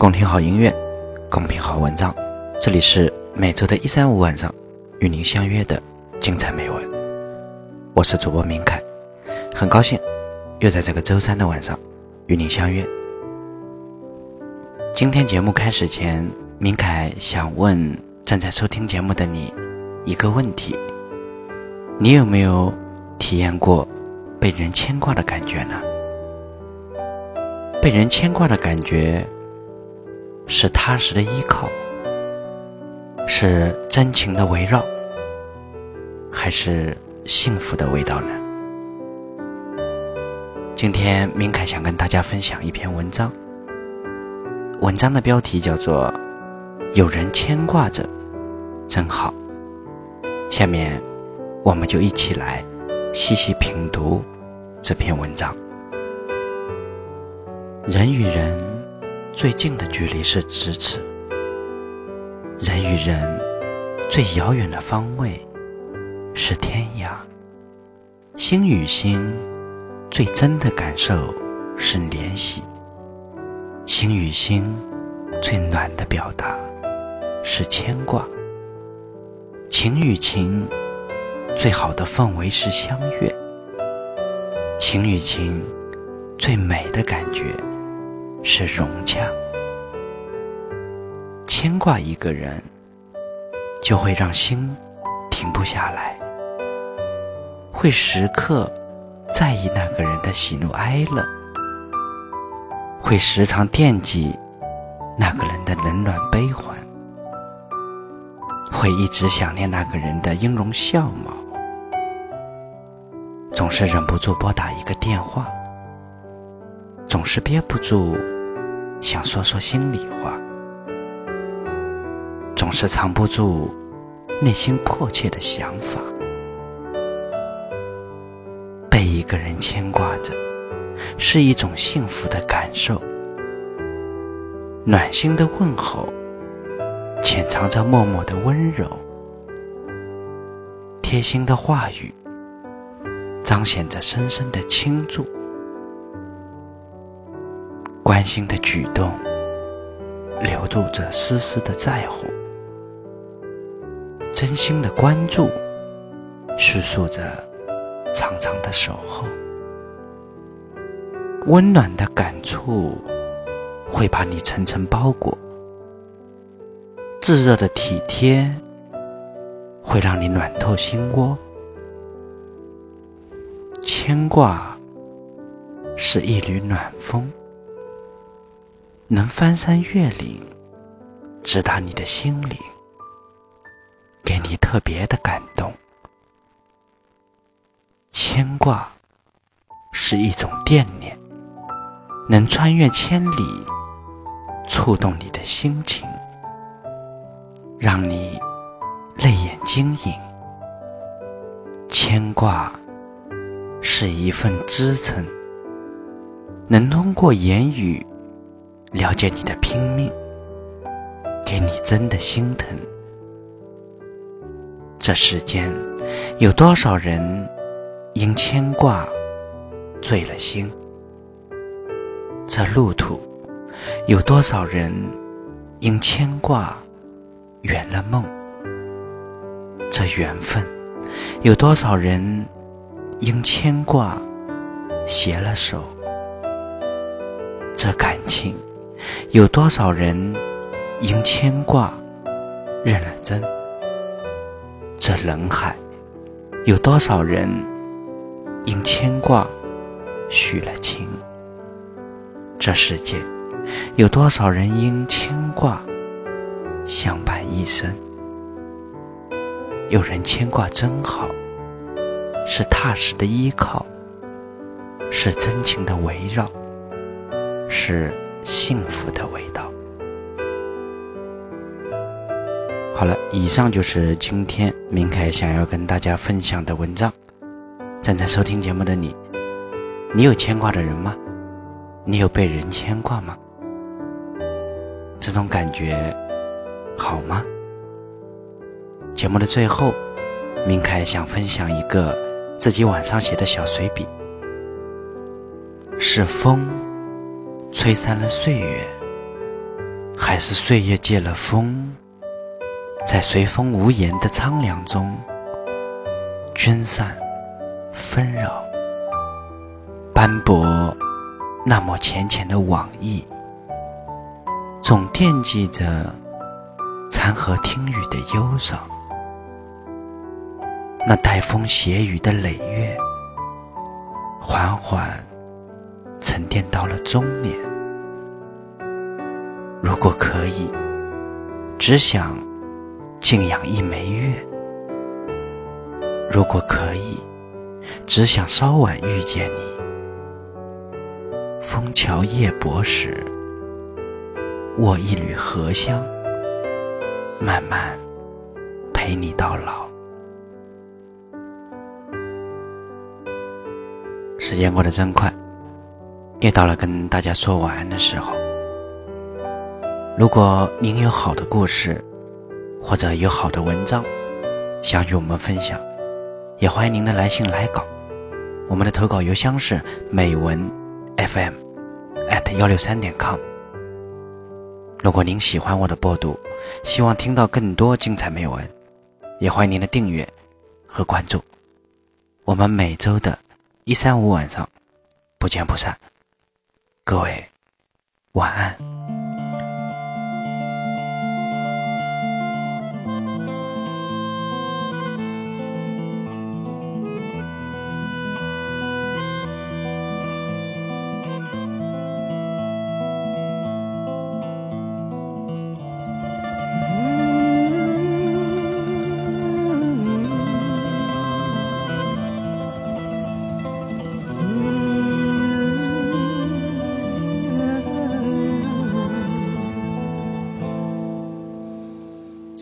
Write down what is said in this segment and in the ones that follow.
共听好音乐，共品好文章。这里是每周的一三五晚上与您相约的精彩美文。我是主播明凯，很高兴又在这个周三的晚上与您相约。今天节目开始前，明凯想问正在收听节目的你一个问题：你有没有体验过被人牵挂的感觉呢？被人牵挂的感觉。是踏实的依靠，是真情的围绕，还是幸福的味道呢？今天明凯想跟大家分享一篇文章，文章的标题叫做《有人牵挂着，真好》。下面我们就一起来细细品读这篇文章。人与人。最近的距离是咫尺，人与人最遥远的方位是天涯，心与心最真的感受是联系，心与心最暖的表达是牵挂，情与情最好的氛围是相悦，情与情最美的感觉。是融洽，牵挂一个人，就会让心停不下来，会时刻在意那个人的喜怒哀乐，会时常惦记那个人的冷暖悲欢，会一直想念那个人的音容笑貌，总是忍不住拨打一个电话。总是憋不住想说说心里话，总是藏不住内心迫切的想法。被一个人牵挂着，是一种幸福的感受。暖心的问候，潜藏着默默的温柔；贴心的话语，彰显着深深的倾注。关心的举动，流露着丝丝的在乎；真心的关注，叙述着长长的守候；温暖的感触，会把你层层包裹；炙热的体贴，会让你暖透心窝；牵挂，是一缕暖风。能翻山越岭，直达你的心灵，给你特别的感动。牵挂是一种惦念，能穿越千里，触动你的心情，让你泪眼晶莹。牵挂是一份支撑，能通过言语。了解你的拼命，给你真的心疼。这世间有多少人因牵挂醉了心？这路途有多少人因牵挂圆了梦？这缘分有多少人因牵挂携了手？这感情。有多少人因牵挂认了真？这人海有多少人因牵挂许了情？这世界有多少人因牵挂相伴一生？有人牵挂真好，是踏实的依靠，是真情的围绕，是。幸福的味道。好了，以上就是今天明凯想要跟大家分享的文章。正在收听节目的你，你有牵挂的人吗？你有被人牵挂吗？这种感觉好吗？节目的最后，明凯想分享一个自己晚上写的小随笔，是风。吹散了岁月，还是岁月借了风，在随风无言的苍凉中均散纷扰，斑驳那抹浅浅的往忆，总惦记着残荷听雨的忧伤，那带风携雨的累月，缓缓沉淀到了中年。如果可以，只想静养一枚月；如果可以，只想稍晚遇见你。枫桥夜泊时，握一缕荷香，慢慢陪你到老。时间过得真快，又到了跟大家说晚安的时候。如果您有好的故事，或者有好的文章，想与我们分享，也欢迎您的来信来稿。我们的投稿邮箱是美文 FM at 幺六三点 com。如果您喜欢我的播读，希望听到更多精彩美文，也欢迎您的订阅和关注。我们每周的一三五晚上不见不散。各位晚安。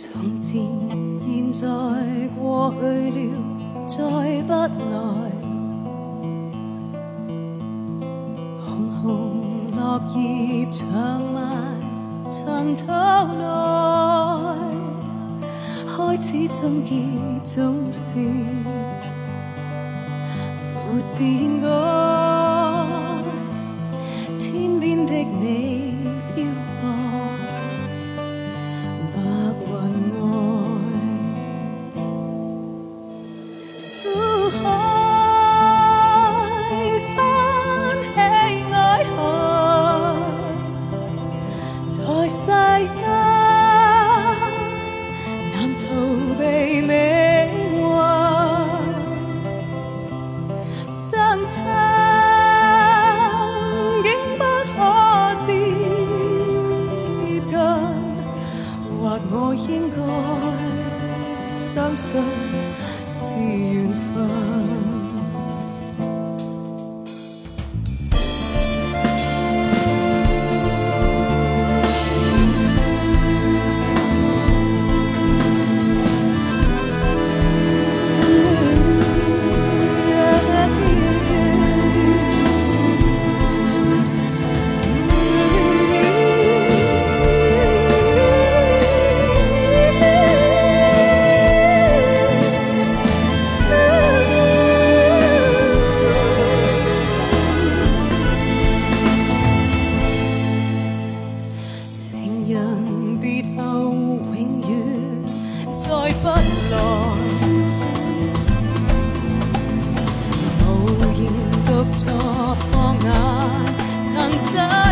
从前，现在过去了，再不来。红红落叶长埋尘土内，开始终结总是没变改。相信是缘分。再不来，无言独坐放眼，曾想。